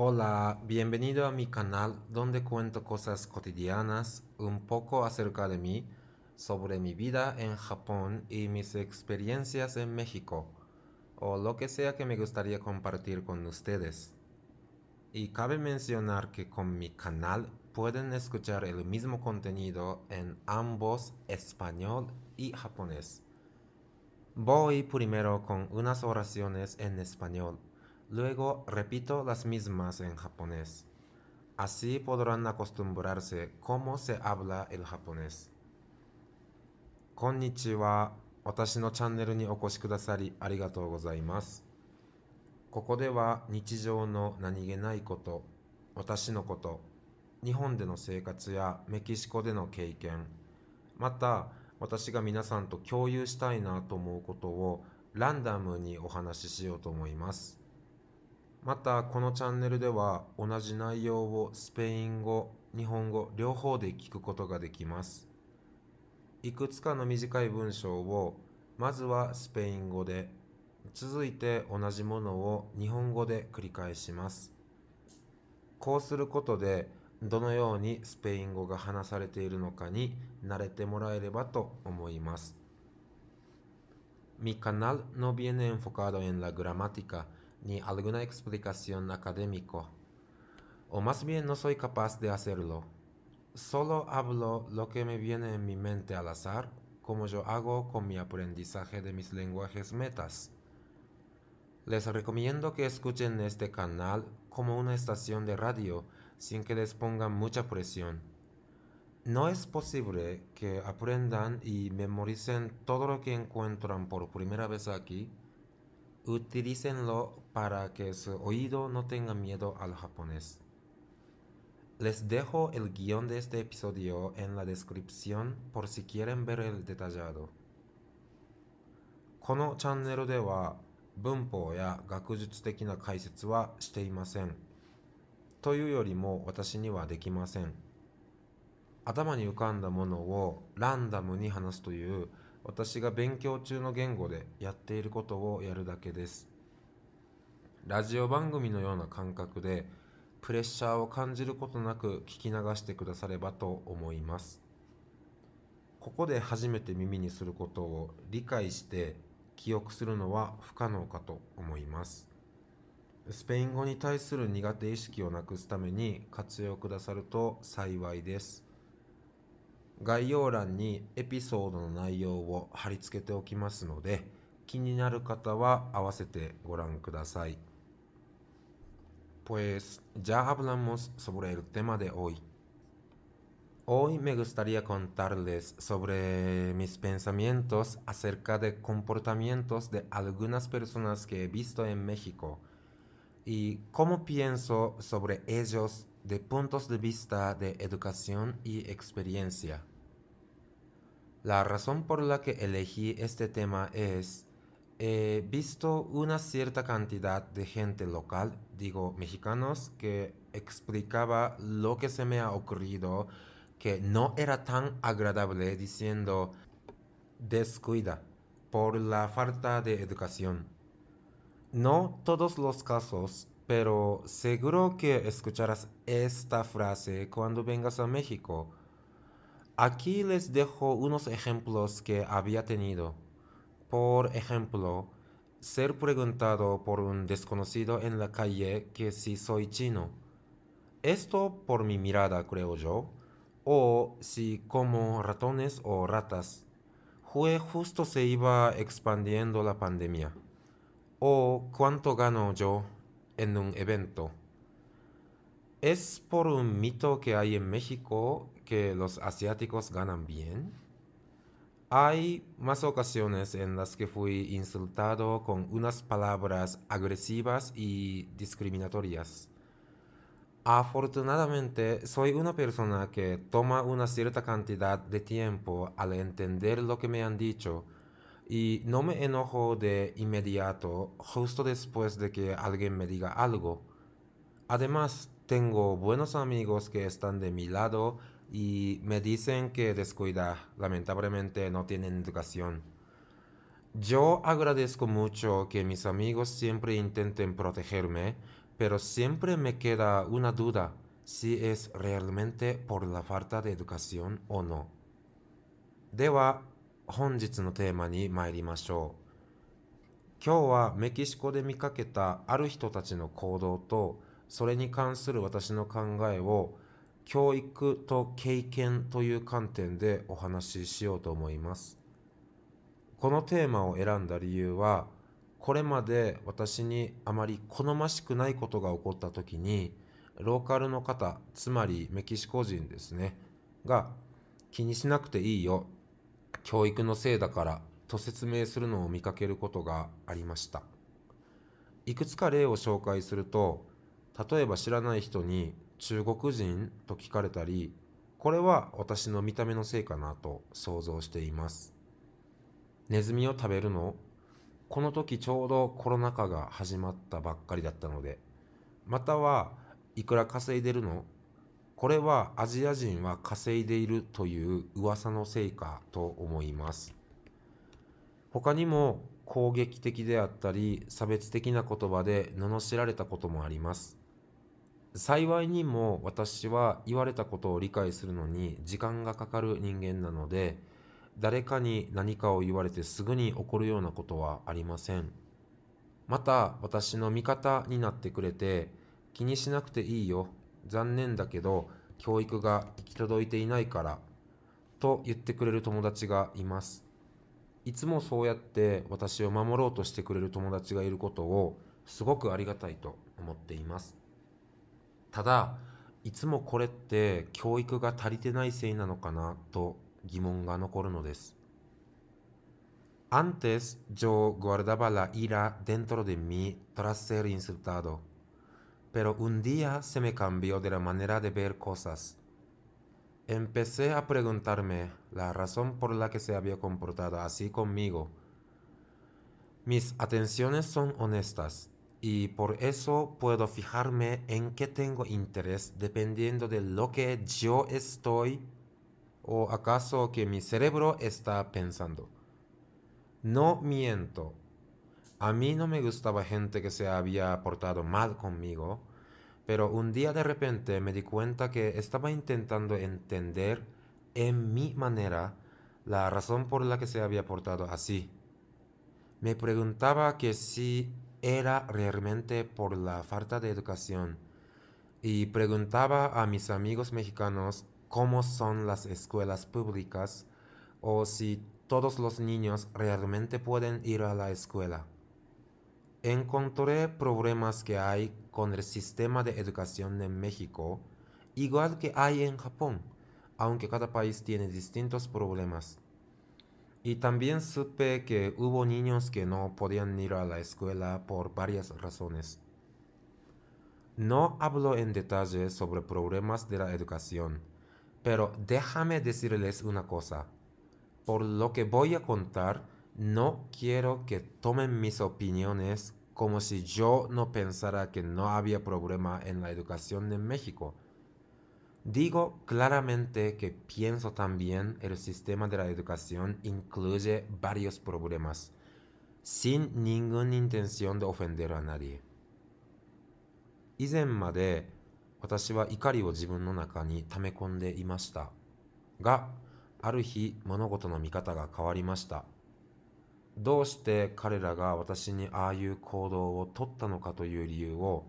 Hola, bienvenido a mi canal donde cuento cosas cotidianas, un poco acerca de mí, sobre mi vida en Japón y mis experiencias en México, o lo que sea que me gustaría compartir con ustedes. Y cabe mencionar que con mi canal pueden escuchar el mismo contenido en ambos español y japonés. Voy primero con unas oraciones en español Luego repito las mismas en japonés. Así podrán acostumbrarse cómo se habla el japonés. こんにちは。私のチャンネルにお越しくださりありがとうございます。ここでは日常の何気ないこと、私のこと、日本での生活やメキシコでの経験、また私が皆さんと共有したいなと思うことをランダムにお話ししようと思います。またこのチャンネルでは同じ内容をスペイン語、日本語両方で聞くことができます。いくつかの短い文章をまずはスペイン語で続いて同じものを日本語で繰り返します。こうすることでどのようにスペイン語が話されているのかに慣れてもらえればと思います。Mi canal no viene enfocado en la gramática, ni alguna explicación académico, o más bien no soy capaz de hacerlo. Solo hablo lo que me viene en mi mente al azar, como yo hago con mi aprendizaje de mis lenguajes metas. Les recomiendo que escuchen este canal como una estación de radio sin que les pongan mucha presión. No es posible que aprendan y memoricen todo lo que encuentran por primera vez aquí utilícenlo para que su oído no tenga miedo al japonés. Les dejo el guión de este episodio en la descripción por si quieren ver el detallado. このチャンネルでは文法や学術的な解説はしていません。というよりも私にはできません。頭に浮かんだものをランダムに話すという私が勉強中の言語でやっていることをやるだけです。ラジオ番組のような感覚でプレッシャーを感じることなく聞き流してくださればと思います。ここで初めて耳にすることを理解して記憶するのは不可能かと思います。スペイン語に対する苦手意識をなくすために活用くださると幸いです。概要欄にエピソードの内容を貼り付けておきますので、気になる方は合わせてご覧ください。Pues ya hablamos sobre el tema de hoy. Hoy me gustaría contarles sobre mis pensamientos acerca de comportamientos de algunas personas que he visto en México y cómo pienso sobre ellos de puntos de vista de educación y experiencia. La razón por la que elegí este tema es, he visto una cierta cantidad de gente local, digo mexicanos, que explicaba lo que se me ha ocurrido que no era tan agradable diciendo descuida por la falta de educación. No todos los casos, pero seguro que escucharás esta frase cuando vengas a México Aquí les dejo unos ejemplos que había tenido. Por ejemplo, ser preguntado por un desconocido en la calle que si soy chino. Esto por mi mirada, creo yo. O si como ratones o ratas. Fue justo se iba expandiendo la pandemia. O cuánto gano yo en un evento. Es por un mito que hay en México que los asiáticos ganan bien. Hay más ocasiones en las que fui insultado con unas palabras agresivas y discriminatorias. Afortunadamente, soy una persona que toma una cierta cantidad de tiempo al entender lo que me han dicho y no me enojo de inmediato justo después de que alguien me diga algo. Además, tengo buenos amigos que están de mi lado y me dicen que descuida, lamentablemente no tienen educación. Yo agradezco mucho que mis amigos siempre intenten protegerme, pero siempre me queda una duda si es realmente por la falta de educación o no. では、本日のテーマに参りましょう。今日はメキシコで見かけたある人たちの行動とそれに関する私の考えを教育と経験という観点でお話ししようと思います。このテーマを選んだ理由はこれまで私にあまり好ましくないことが起こった時にローカルの方つまりメキシコ人ですねが気にしなくていいよ教育のせいだからと説明するのを見かけることがありましたいくつか例を紹介すると例えば知らない人に中国人と聞かれたりこれは私の見た目のせいかなと想像しています。ネズミを食べるのこの時ちょうどコロナ禍が始まったばっかりだったのでまたはいくら稼いでるのこれはアジア人は稼いでいるという噂のせいかと思います。他にも攻撃的であったり差別的な言葉で罵られたこともあります。幸いにも私は言われたことを理解するのに時間がかかる人間なので誰かに何かを言われてすぐに起こるようなことはありません。また私の味方になってくれて気にしなくていいよ。残念だけど教育が行き届いていないからと言ってくれる友達がいます。いつもそうやって私を守ろうとしてくれる友達がいることをすごくありがたいと思っています。ただ、いつもこれって教育が足りてないせいなのかなと疑問が残るのです。Antes yo guardaba la ira dentro de mí tras ser insultado, pero un día se me cambió de la manera de ver cosas. Empecé a preguntarme la razón por la que se había comportado así conmigo. Mis atenciones son honestas y por eso puedo fijarme en qué tengo interés dependiendo de lo que yo estoy ¿O acaso que mi cerebro está pensando? No miento. A mí no me gustaba gente que se había portado mal conmigo, pero un día de repente me di cuenta que estaba intentando entender en mi manera la razón por la que se había portado así. Me preguntaba que si era realmente por la falta de educación y preguntaba a mis amigos mexicanos cómo son las escuelas públicas o si todos los niños realmente pueden ir a la escuela. Encontré problemas que hay con el sistema de educación en México, igual que hay en Japón, aunque cada país tiene distintos problemas. Y también supe que hubo niños que no podían ir a la escuela por varias razones. No hablo en detalle sobre problemas de la educación, pero déjame decirles una cosa. Por lo que voy a contar, no quiero que tomen mis opiniones como si yo no pensara que no había problema en la educación en México. Digo claramente que pienso también el sistema de la educación incluye varios problemas, sin ninguna intención de ofender a nadie. 以前まで私は怒りを自分の中に溜め込んでいましたがある日物事の見方が変わりましたどうして彼らが私にああいう行動をとったのかという理由を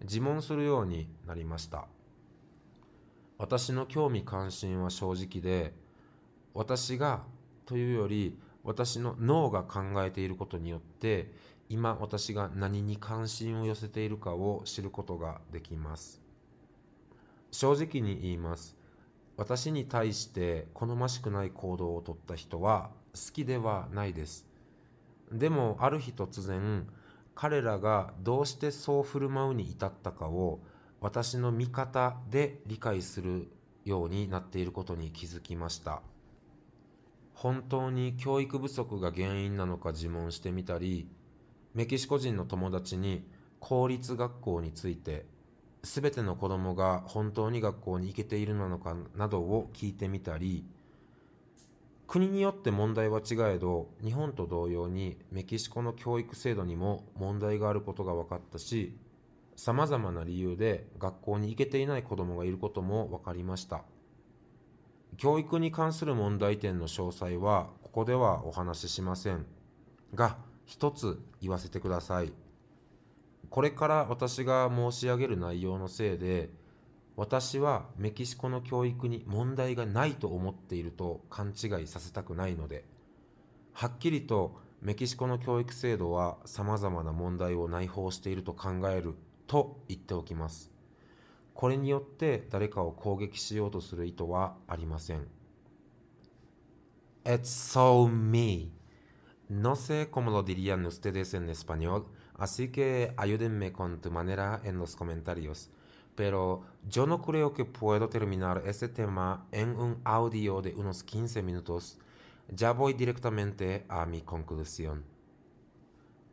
自問するようになりました私の興味関心は正直で私がというより私の脳が考えていることによって今私が何に関心を寄せているかを知ることができます正直に言います。私に対して好ましくない行動をとった人は好きではないです。でもある日突然彼らがどうしてそう振る舞うに至ったかを私の見方で理解するようになっていることに気づきました。本当に教育不足が原因なのか自問してみたり、メキシコ人の友達に公立学校について全ての子供が本当に学校に行けているのかなどを聞いてみたり国によって問題は違えど日本と同様にメキシコの教育制度にも問題があることが分かったし様々な理由で学校に行けていない子供がいることも分かりました。教育に関する問題点の詳細はここではお話ししません。が、一つ言わせてください。これから私が申し上げる内容のせいで、私はメキシコの教育に問題がないと思っていると勘違いさせたくないので、はっきりとメキシコの教育制度は様々な問題を内包していると考えると言っておきます。これによって誰かを攻撃しようとする意図はありません。It's so me. No sé cómo lo dirían ustedes en español, así que ayúdenme con tu manera en los comentarios. Pero yo no creo que puedo terminar este tema en un audio de unos 15 minutos. Ya voy directamente a mi conclusión.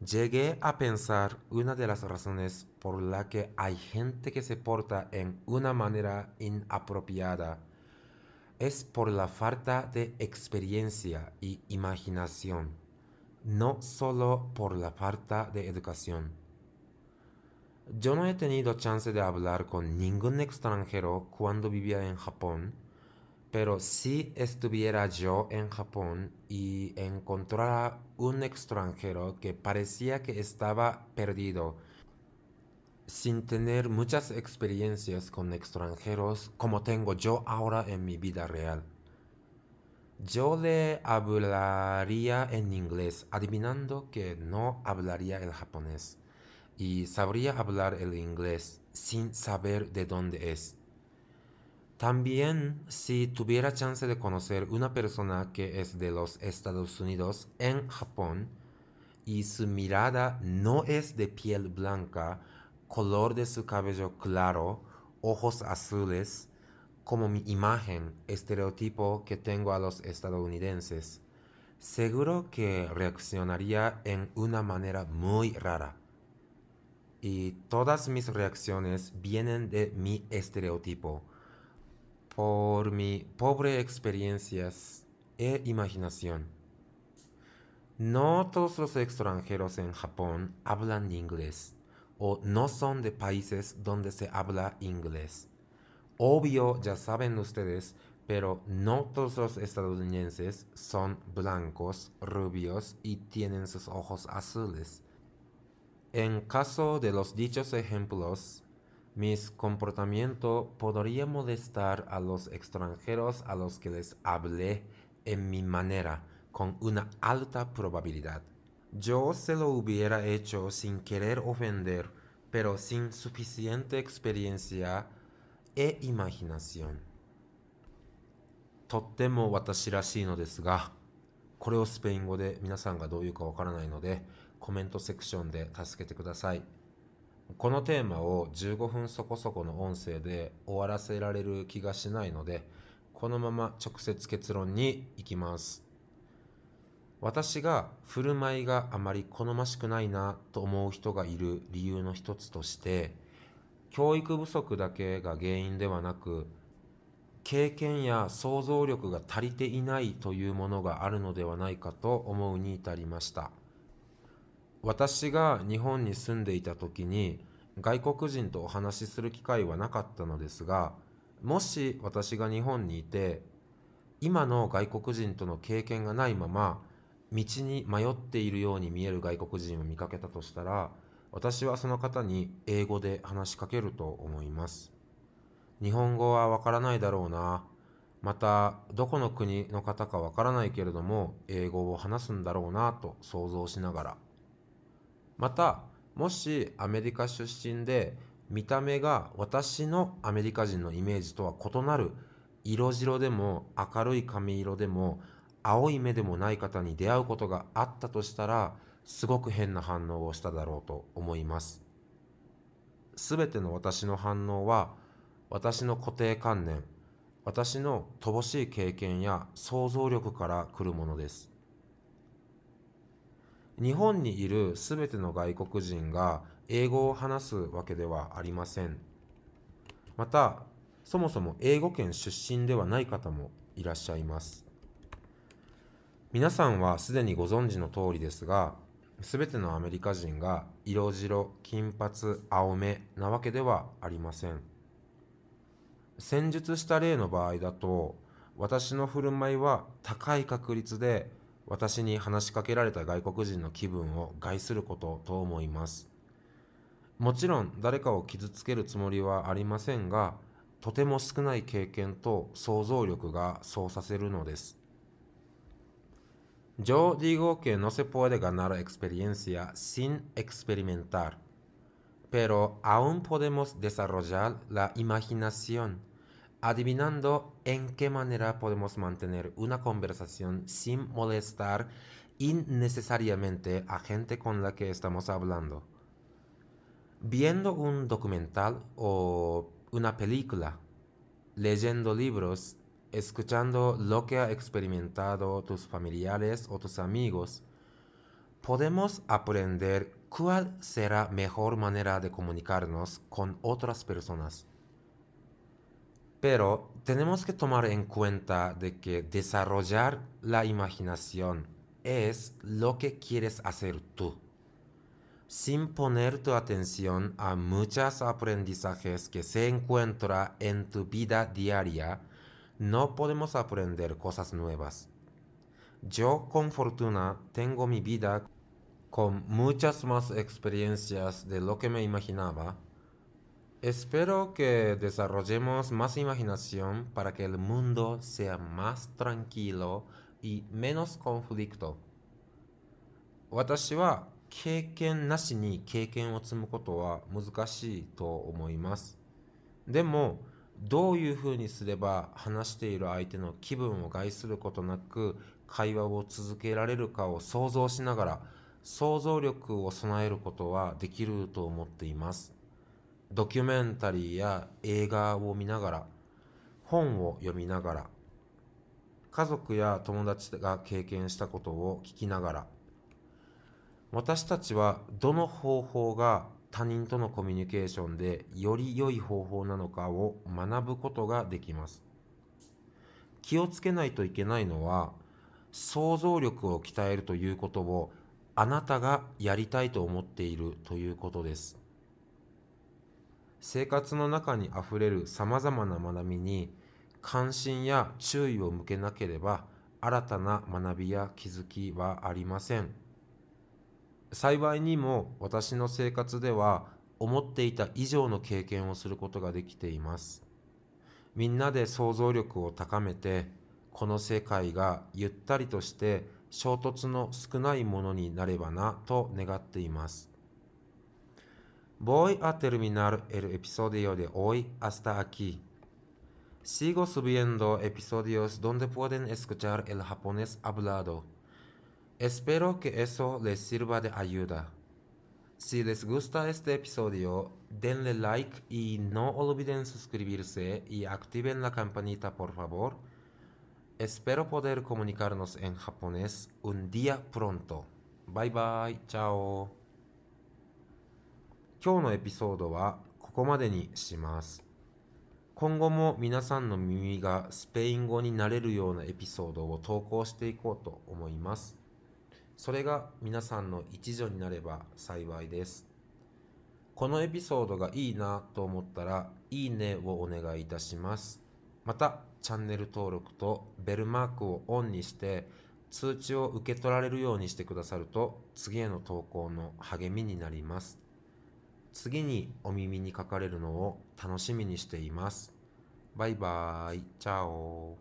Llegué a pensar una de las razones por la que hay gente que se porta en una manera inapropiada es por la falta de experiencia y imaginación, no solo por la falta de educación. Yo no he tenido chance de hablar con ningún extranjero cuando vivía en Japón, pero si estuviera yo en Japón y encontrara un extranjero que parecía que estaba perdido, sin tener muchas experiencias con extranjeros como tengo yo ahora en mi vida real. Yo le hablaría en inglés, adivinando que no hablaría el japonés, y sabría hablar el inglés sin saber de dónde es. También si tuviera chance de conocer una persona que es de los Estados Unidos en Japón y su mirada no es de piel blanca, color de su cabello claro, ojos azules, como mi imagen, estereotipo que tengo a los estadounidenses, seguro que reaccionaría en una manera muy rara. Y todas mis reacciones vienen de mi estereotipo por mi pobre experiencias e imaginación. No todos los extranjeros en Japón hablan inglés o no son de países donde se habla inglés. Obvio, ya saben ustedes, pero no todos los estadounidenses son blancos, rubios y tienen sus ojos azules. En caso de los dichos ejemplos, mis comportamientos podría molestar a los extranjeros a los que les hablé en mi manera con una alta probabilidad. Yo se lo hubiera hecho sin querer ofender, pero sin suficiente experiencia e imaginación. とっても私らしいのですが、これをスペイン語で皆さんがどういうかわからないので、コメントセクションで助けてください。 このテーマを15分そこそこの音声で終わらせられる気がしないので、このまま直接結論に行きます。私が振る舞いがあまり好ましくないなと思う人がいる理由の一つとして、教育不足だけが原因ではなく、経験や想像力が足りていないというものがあるのではないかと思うに至りました。私が日本に住んでいた時に外国人とお話しする機会はなかったのですがもし私が日本にいて今の外国人との経験がないまま道に迷っているように見える外国人を見かけたとしたら私はその方に英語で話しかけると思います。日本語はわからないだろうなまたどこの国の方かわからないけれども英語を話すんだろうなと想像しながら。またもしアメリカ出身で見た目が私のアメリカ人のイメージとは異なる色白でも明るい髪色でも青い目でもない方に出会うことがあったとしたらすごく変な反応をしただろうと思います。すべての私の反応は私の固定観念私の乏しい経験や想像力から来るものです。日本にいるすべての外国人が英語を話すわけではありません。また、そもそも英語圏出身ではない方もいらっしゃいます。皆さんはすでにご存知の通りですが、すべてのアメリカ人が色白、金髪、青目なわけではありません。戦術した例の場合だと、私の振る舞いは高い確率で私に話しかけられた外国人の気分を害することと思います。もちろん誰かを傷つけるつもりはありませんが、とても少ない経験と想像力がそうさせるのです。Yo digo que no se puede ganar experiencia sin experimentar, pero aún podemos desarrollar la imaginación, adivinando en qué manera podemos mantener una conversación sin molestar innecesariamente a gente con la que estamos hablando. Viendo un documental o una película, leyendo libros escuchando lo que ha experimentado tus familiares o tus amigos, podemos aprender cuál será mejor manera de comunicarnos con otras personas. Pero tenemos que tomar en cuenta de que desarrollar la imaginación es lo que quieres hacer tú. Sin poner tu atención a muchos aprendizajes que se encuentran en tu vida diaria, no podemos aprender cosas nuevas. Yo con fortuna tengo mi vida con muchas más experiencias de lo que me imaginaba. Espero que desarrollemos más imaginación para que el mundo sea más tranquilo y menos conflicto. 私は経験なしに経験を積むことは難しいと思います。でも、どういうふうにすれば話している相手の気分を害することなく会話を続けられるかを想像しながら想像力を備えることはできると思っています。ドキュメンタリーや映画を見ながら本を読みながら家族や友達が経験したことを聞きながら私たちはどの方法が他人とのコミュニケーションでより良い方法なのかを学ぶことができます。気をつけないといけないのは想像力を鍛えるということをあなたがやりたいと思っているということです。生活の中にあふれるさまざまな学びに関心や注意を向けなければ新たな学びや気づきはありません。幸いにも私の生活では思っていた以上の経験をすることができています。みんなで想像力を高めて、この世界がゆったりとして衝突の少ないものになればなと願っています。Voy a terminar el episodio de hoy hasta aquí. Sigo subiendo episodios donde pueden escuchar el japonés hablado. Espero que eso les sirva de ayuda. Si les gusta este episodio, denle like y no olviden suscribirse y activen la campanita por favor. Espero poder comunicarnos en japonés un día pronto. Bye bye, chao. 今日のエピソードはここまでにします。今後も皆さんの耳がスペイン語になれるようなエピソードを投稿していこうと思います。それが皆さんの一助になれば幸いです。このエピソードがいいなと思ったら、いいねをお願いいたします。また、チャンネル登録とベルマークをオンにして、通知を受け取られるようにしてくださると、次への投稿の励みになります。次にお耳にかかれるのを楽しみにしています。バイバーイ。チャオ